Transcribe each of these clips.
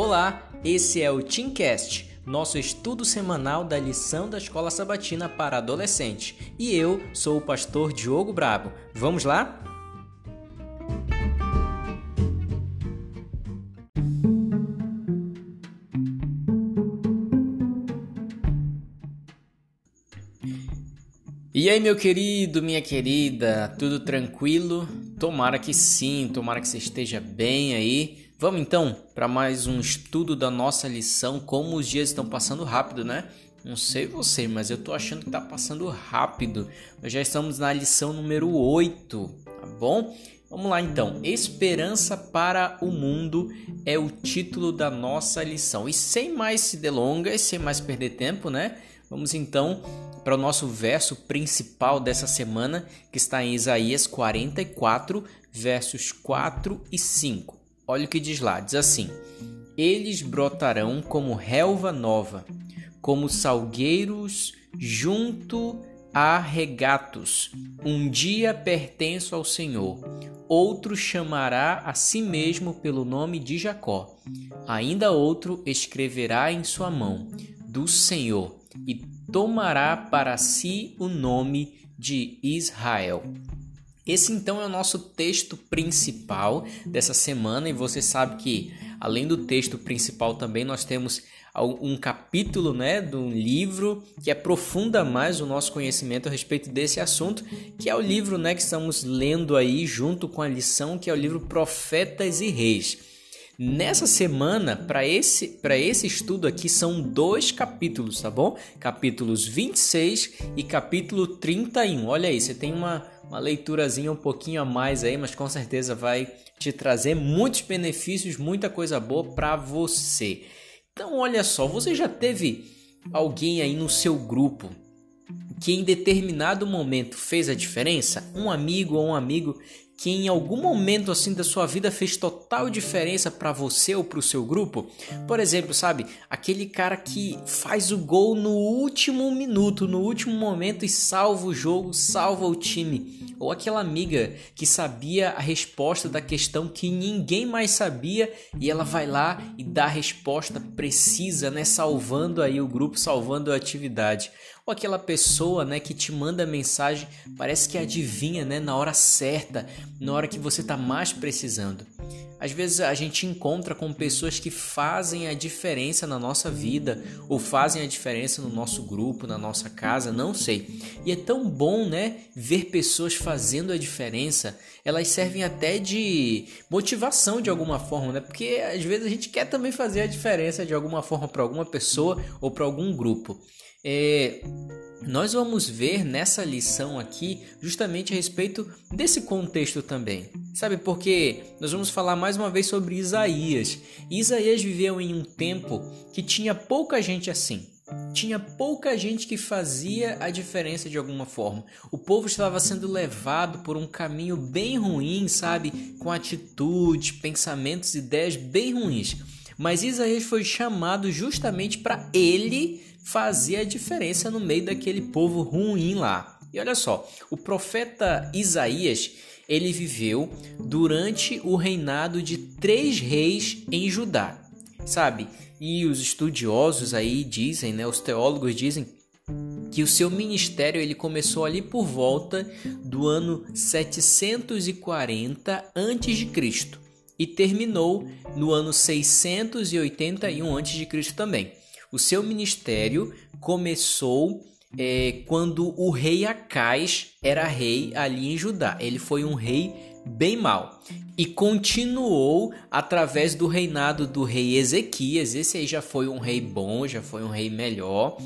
Olá, esse é o Teamcast, nosso estudo semanal da lição da Escola Sabatina para adolescente. E eu sou o pastor Diogo Brabo. Vamos lá? E aí, meu querido, minha querida, tudo tranquilo? Tomara que sim, tomara que você esteja bem aí. Vamos então para mais um estudo da nossa lição. Como os dias estão passando rápido, né? Não sei você, mas eu tô achando que tá passando rápido. Nós já estamos na lição número 8, tá bom? Vamos lá então. Esperança para o mundo é o título da nossa lição. E sem mais se delongas, sem mais perder tempo, né? Vamos então para o nosso verso principal dessa semana, que está em Isaías 44, versos 4 e 5. Olha o que diz lá: diz assim: Eles brotarão como relva nova, como salgueiros junto a regatos. Um dia pertenço ao Senhor, outro chamará a si mesmo pelo nome de Jacó. Ainda outro escreverá em sua mão, do Senhor, e tomará para si o nome de Israel. Esse então é o nosso texto principal dessa semana e você sabe que além do texto principal também nós temos um capítulo, né, do livro que aprofunda mais o nosso conhecimento a respeito desse assunto, que é o livro, né, que estamos lendo aí junto com a lição, que é o livro Profetas e Reis. Nessa semana, para esse, esse estudo aqui, são dois capítulos, tá bom? Capítulos 26 e capítulo 31. Olha aí, você tem uma, uma leiturazinha um pouquinho a mais aí, mas com certeza vai te trazer muitos benefícios, muita coisa boa para você. Então, olha só, você já teve alguém aí no seu grupo que em determinado momento fez a diferença? Um amigo ou um amigo que em algum momento assim da sua vida fez total diferença para você ou para o seu grupo? Por exemplo, sabe, aquele cara que faz o gol no último minuto, no último momento e salva o jogo, salva o time. Ou aquela amiga que sabia a resposta da questão que ninguém mais sabia e ela vai lá e dá a resposta precisa, né, salvando aí o grupo, salvando a atividade ou aquela pessoa, né, que te manda mensagem, parece que adivinha, né, na hora certa, na hora que você está mais precisando. Às vezes a gente encontra com pessoas que fazem a diferença na nossa vida ou fazem a diferença no nosso grupo, na nossa casa, não sei. E é tão bom, né, ver pessoas fazendo a diferença. Elas servem até de motivação de alguma forma, né? Porque às vezes a gente quer também fazer a diferença de alguma forma para alguma pessoa ou para algum grupo. É, nós vamos ver nessa lição aqui justamente a respeito desse contexto também. Sabe porque nós vamos falar mais uma vez sobre Isaías. Isaías viveu em um tempo que tinha pouca gente assim. Tinha pouca gente que fazia a diferença de alguma forma. O povo estava sendo levado por um caminho bem ruim, sabe? Com atitudes, pensamentos, ideias bem ruins. Mas Isaías foi chamado justamente para ele fazia a diferença no meio daquele povo ruim lá. E olha só, o profeta Isaías ele viveu durante o reinado de três reis em Judá, sabe? E os estudiosos aí dizem, né, os teólogos dizem que o seu ministério ele começou ali por volta do ano 740 a.C. e terminou no ano 681 a.C. também. O seu ministério começou é, quando o rei Acais era rei ali em Judá. Ele foi um rei bem mau e continuou através do reinado do rei Ezequias. Esse aí já foi um rei bom, já foi um rei melhor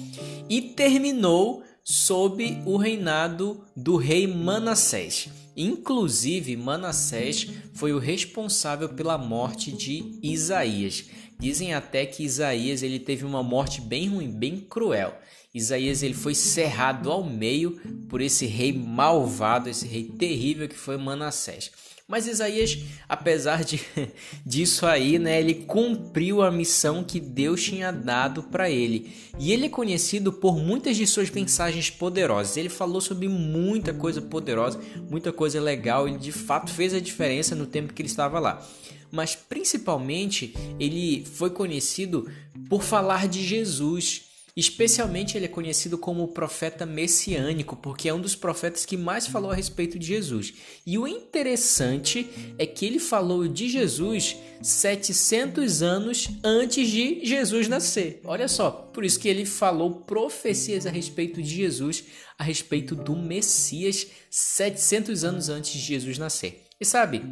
e terminou sob o reinado do rei Manassés. Inclusive, Manassés foi o responsável pela morte de Isaías. Dizem até que Isaías ele teve uma morte bem ruim, bem cruel. Isaías ele foi cerrado ao meio por esse rei malvado, esse rei terrível que foi Manassés. Mas Isaías, apesar de, disso aí, né, ele cumpriu a missão que Deus tinha dado para ele. E ele é conhecido por muitas de suas mensagens poderosas. Ele falou sobre muita coisa poderosa, muita coisa legal. Ele de fato fez a diferença no tempo que ele estava lá. Mas principalmente ele foi conhecido por falar de Jesus. Especialmente ele é conhecido como o profeta messiânico, porque é um dos profetas que mais falou a respeito de Jesus. E o interessante é que ele falou de Jesus 700 anos antes de Jesus nascer. Olha só, por isso que ele falou profecias a respeito de Jesus, a respeito do Messias 700 anos antes de Jesus nascer. E sabe,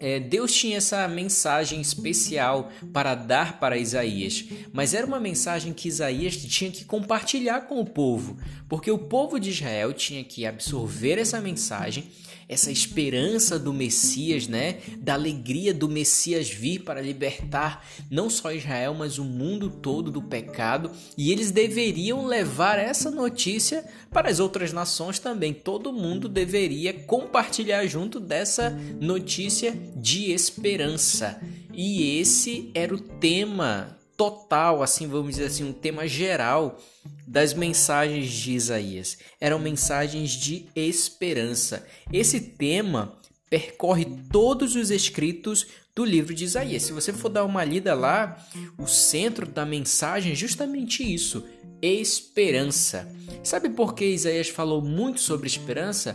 é, Deus tinha essa mensagem especial para dar para Isaías, mas era uma mensagem que Isaías tinha que compartilhar com o povo, porque o povo de Israel tinha que absorver essa mensagem essa esperança do Messias, né? Da alegria do Messias vir para libertar não só Israel, mas o mundo todo do pecado, e eles deveriam levar essa notícia para as outras nações também. Todo mundo deveria compartilhar junto dessa notícia de esperança. E esse era o tema total, assim vamos dizer assim, um tema geral das mensagens de Isaías. Eram mensagens de esperança. Esse tema percorre todos os escritos do livro de Isaías. Se você for dar uma lida lá, o centro da mensagem é justamente isso: esperança. Sabe por que Isaías falou muito sobre esperança?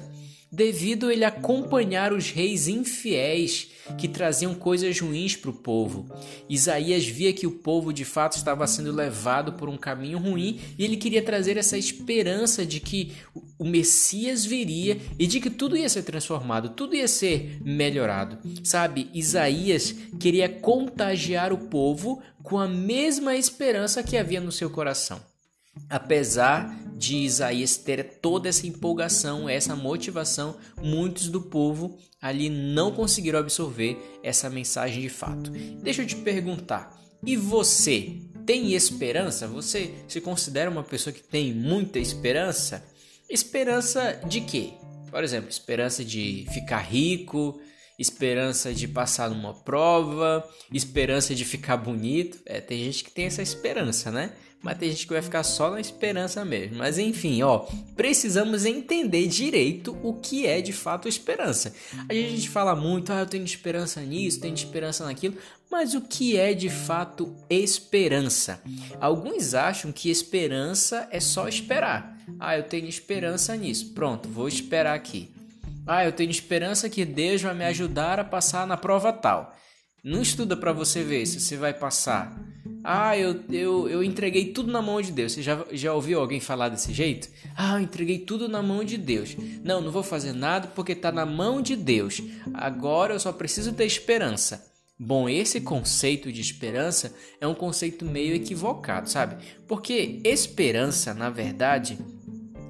Devido ele acompanhar os reis infiéis que traziam coisas ruins para o povo. Isaías via que o povo de fato estava sendo levado por um caminho ruim e ele queria trazer essa esperança de que o Messias viria e de que tudo ia ser transformado, tudo ia ser melhorado. Sabe, Isaías queria contagiar o povo com a mesma esperança que havia no seu coração. Apesar de Isaías ter toda essa empolgação, essa motivação, muitos do povo ali não conseguiram absorver essa mensagem de fato. Deixa eu te perguntar, e você tem esperança? Você se considera uma pessoa que tem muita esperança? Esperança de quê? Por exemplo, esperança de ficar rico, esperança de passar numa prova, esperança de ficar bonito. É, tem gente que tem essa esperança, né? mas tem gente que vai ficar só na esperança mesmo. Mas enfim, ó, precisamos entender direito o que é de fato esperança. A gente fala muito, ah, eu tenho esperança nisso, tenho esperança naquilo, mas o que é de fato esperança? Alguns acham que esperança é só esperar. Ah, eu tenho esperança nisso. Pronto, vou esperar aqui. Ah, eu tenho esperança que Deus vai me ajudar a passar na prova tal. Não estuda para você ver se você vai passar. Ah, eu, eu, eu entreguei tudo na mão de Deus. Você já, já ouviu alguém falar desse jeito? Ah, eu entreguei tudo na mão de Deus. Não, não vou fazer nada porque está na mão de Deus. Agora eu só preciso ter esperança. Bom, esse conceito de esperança é um conceito meio equivocado, sabe? Porque esperança, na verdade,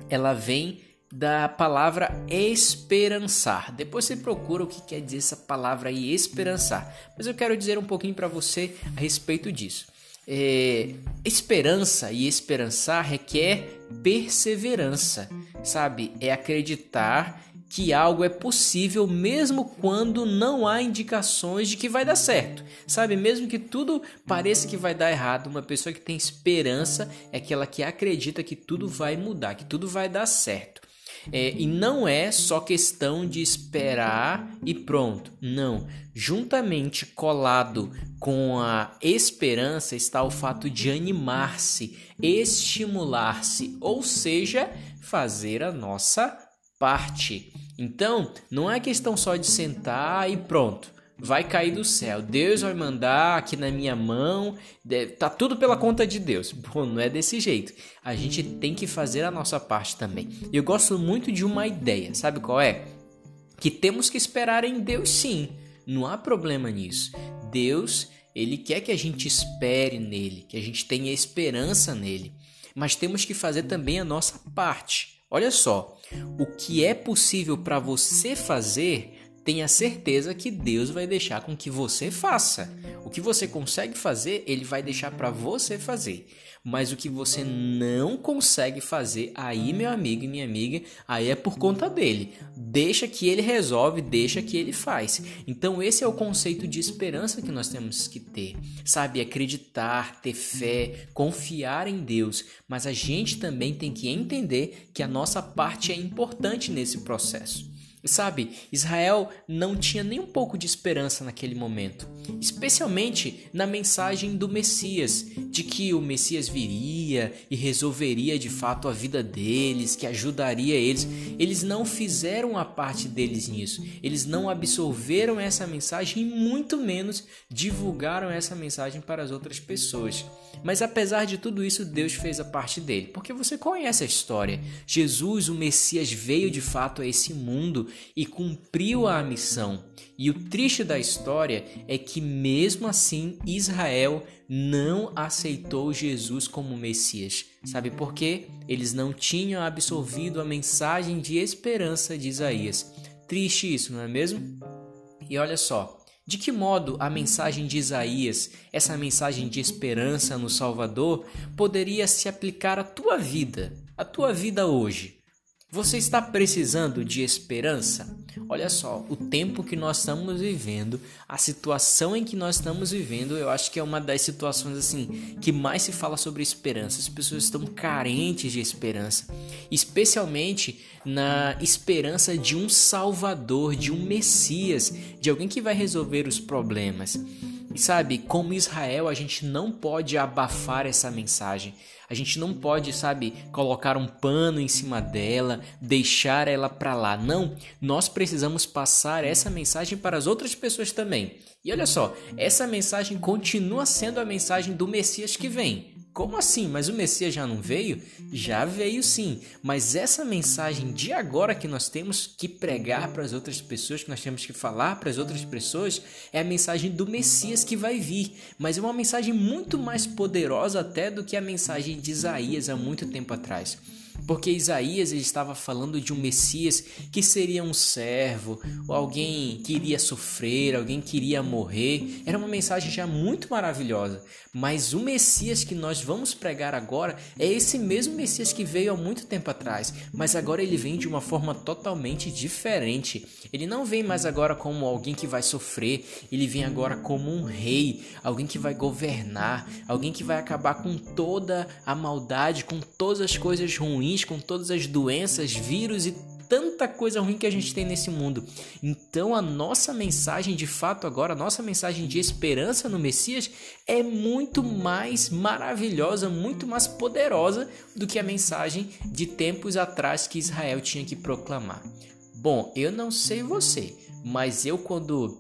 ela vem da palavra esperançar. Depois você procura o que quer dizer essa palavra aí, esperançar. Mas eu quero dizer um pouquinho para você a respeito disso. É, esperança e esperançar requer perseverança, sabe? É acreditar que algo é possível mesmo quando não há indicações de que vai dar certo, sabe? Mesmo que tudo pareça que vai dar errado, uma pessoa que tem esperança é aquela que acredita que tudo vai mudar, que tudo vai dar certo. É, e não é só questão de esperar e pronto. Não. Juntamente colado com a esperança está o fato de animar-se, estimular-se, ou seja, fazer a nossa parte. Então, não é questão só de sentar e pronto vai cair do céu. Deus vai mandar aqui na minha mão. Tá tudo pela conta de Deus. Bom, não é desse jeito. A gente tem que fazer a nossa parte também. Eu gosto muito de uma ideia, sabe qual é? Que temos que esperar em Deus sim. Não há problema nisso. Deus, ele quer que a gente espere nele, que a gente tenha esperança nele. Mas temos que fazer também a nossa parte. Olha só, o que é possível para você fazer tenha certeza que Deus vai deixar com que você faça. O que você consegue fazer, ele vai deixar para você fazer. Mas o que você não consegue fazer, aí, meu amigo e minha amiga, aí é por conta dele. Deixa que ele resolve, deixa que ele faz. Então, esse é o conceito de esperança que nós temos que ter. Sabe, acreditar, ter fé, confiar em Deus. Mas a gente também tem que entender que a nossa parte é importante nesse processo. Sabe, Israel não tinha nem um pouco de esperança naquele momento, especialmente na mensagem do Messias, de que o Messias viria e resolveria de fato a vida deles, que ajudaria eles. Eles não fizeram a parte deles nisso, eles não absorveram essa mensagem e muito menos divulgaram essa mensagem para as outras pessoas. Mas apesar de tudo isso, Deus fez a parte dele, porque você conhece a história. Jesus, o Messias, veio de fato a esse mundo e cumpriu a missão. E o triste da história é que, mesmo assim, Israel não aceitou Jesus como Messias. Sabe por quê? Eles não tinham absorvido a mensagem de esperança de Isaías. Triste isso, não é mesmo? E olha só, de que modo a mensagem de Isaías, essa mensagem de esperança no Salvador, poderia se aplicar à tua vida, à tua vida hoje? Você está precisando de esperança? Olha só, o tempo que nós estamos vivendo, a situação em que nós estamos vivendo, eu acho que é uma das situações assim que mais se fala sobre esperança. As pessoas estão carentes de esperança, especialmente na esperança de um Salvador, de um Messias, de alguém que vai resolver os problemas. E sabe, como Israel, a gente não pode abafar essa mensagem. A gente não pode, sabe, colocar um pano em cima dela, deixar ela para lá. Não, nós precisamos passar essa mensagem para as outras pessoas também. E olha só, essa mensagem continua sendo a mensagem do Messias que vem. Como assim? Mas o Messias já não veio? Já veio sim. Mas essa mensagem de agora que nós temos que pregar para as outras pessoas, que nós temos que falar para as outras pessoas, é a mensagem do Messias que vai vir. Mas é uma mensagem muito mais poderosa até do que a mensagem de Isaías há muito tempo atrás. Porque Isaías estava falando de um Messias que seria um servo, ou alguém que iria sofrer, alguém que iria morrer. Era uma mensagem já muito maravilhosa. Mas o Messias que nós vamos pregar agora é esse mesmo Messias que veio há muito tempo atrás, mas agora ele vem de uma forma totalmente diferente. Ele não vem mais agora como alguém que vai sofrer, ele vem agora como um rei, alguém que vai governar, alguém que vai acabar com toda a maldade, com todas as coisas ruins ruins, com todas as doenças, vírus e tanta coisa ruim que a gente tem nesse mundo. Então a nossa mensagem de fato agora, a nossa mensagem de esperança no Messias é muito mais maravilhosa, muito mais poderosa do que a mensagem de tempos atrás que Israel tinha que proclamar. Bom, eu não sei você, mas eu quando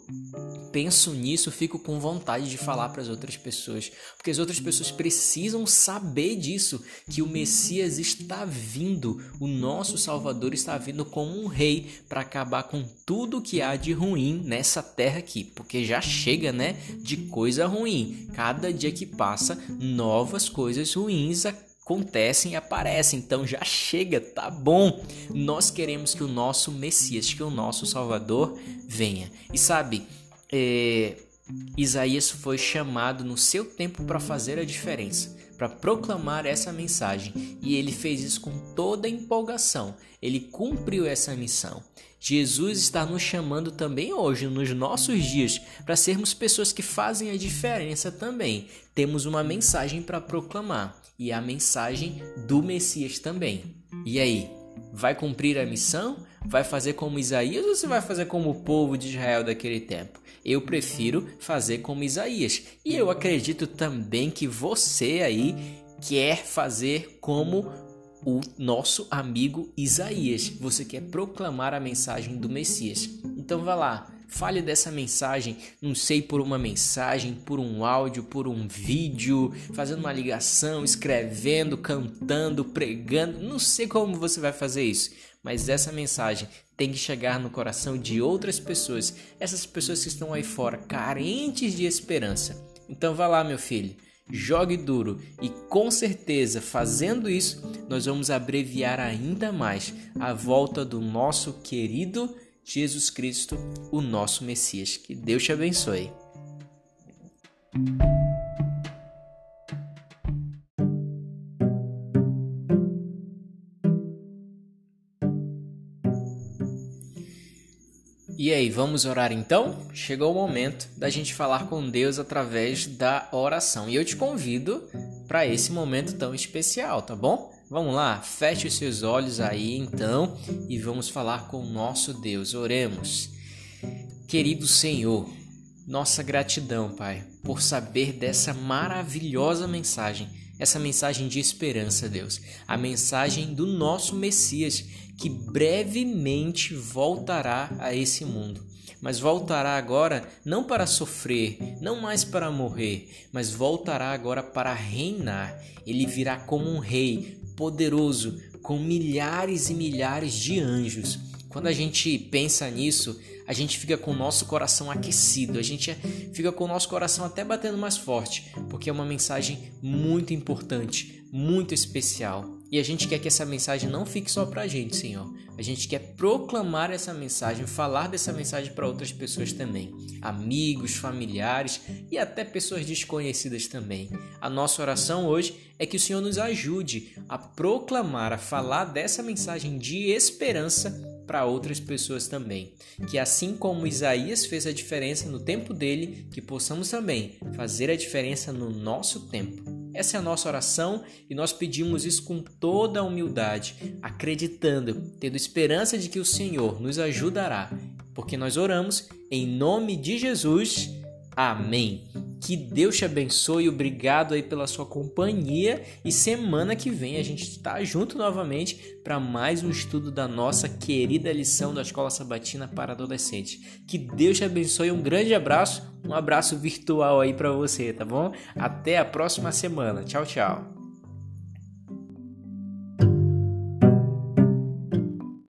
penso nisso, fico com vontade de falar para as outras pessoas, porque as outras pessoas precisam saber disso, que o Messias está vindo, o nosso Salvador está vindo como um rei para acabar com tudo que há de ruim nessa terra aqui, porque já chega, né, de coisa ruim. Cada dia que passa, novas coisas ruins acontecem e aparecem. Então já chega, tá bom. Nós queremos que o nosso Messias, que o nosso Salvador venha. E sabe, é, Isaías foi chamado no seu tempo para fazer a diferença, para proclamar essa mensagem, e ele fez isso com toda empolgação. Ele cumpriu essa missão. Jesus está nos chamando também hoje, nos nossos dias, para sermos pessoas que fazem a diferença também. Temos uma mensagem para proclamar e a mensagem do Messias também. E aí, vai cumprir a missão? Vai fazer como Isaías ou você vai fazer como o povo de Israel daquele tempo? Eu prefiro fazer como Isaías. E eu acredito também que você aí quer fazer como o nosso amigo Isaías. Você quer proclamar a mensagem do Messias. Então vá lá, fale dessa mensagem, não sei por uma mensagem, por um áudio, por um vídeo, fazendo uma ligação, escrevendo, cantando, pregando, não sei como você vai fazer isso, mas essa mensagem tem que chegar no coração de outras pessoas, essas pessoas que estão aí fora carentes de esperança. Então vá lá, meu filho, jogue duro e com certeza fazendo isso nós vamos abreviar ainda mais a volta do nosso querido Jesus Cristo, o nosso Messias. Que Deus te abençoe. E aí, vamos orar então? Chegou o momento da gente falar com Deus através da oração. E eu te convido para esse momento tão especial, tá bom? Vamos lá, feche os seus olhos aí então e vamos falar com o nosso Deus. Oremos. Querido Senhor, nossa gratidão, Pai, por saber dessa maravilhosa mensagem, essa mensagem de esperança, Deus, a mensagem do nosso Messias que brevemente voltará a esse mundo. Mas voltará agora não para sofrer, não mais para morrer, mas voltará agora para reinar. Ele virá como um rei poderoso, com milhares e milhares de anjos. Quando a gente pensa nisso, a gente fica com o nosso coração aquecido, a gente fica com o nosso coração até batendo mais forte, porque é uma mensagem muito importante, muito especial. E a gente quer que essa mensagem não fique só para a gente, Senhor. A gente quer proclamar essa mensagem, falar dessa mensagem para outras pessoas também, amigos, familiares e até pessoas desconhecidas também. A nossa oração hoje é que o Senhor nos ajude a proclamar, a falar dessa mensagem de esperança para outras pessoas também. Que assim como Isaías fez a diferença no tempo dele, que possamos também fazer a diferença no nosso tempo. Essa é a nossa oração e nós pedimos isso com toda a humildade, acreditando, tendo esperança de que o Senhor nos ajudará, porque nós oramos em nome de Jesus. Amém. Que Deus te abençoe, obrigado aí pela sua companhia e semana que vem a gente está junto novamente para mais um estudo da nossa querida lição da Escola Sabatina para Adolescentes. Que Deus te abençoe, um grande abraço, um abraço virtual aí para você, tá bom? Até a próxima semana. Tchau, tchau.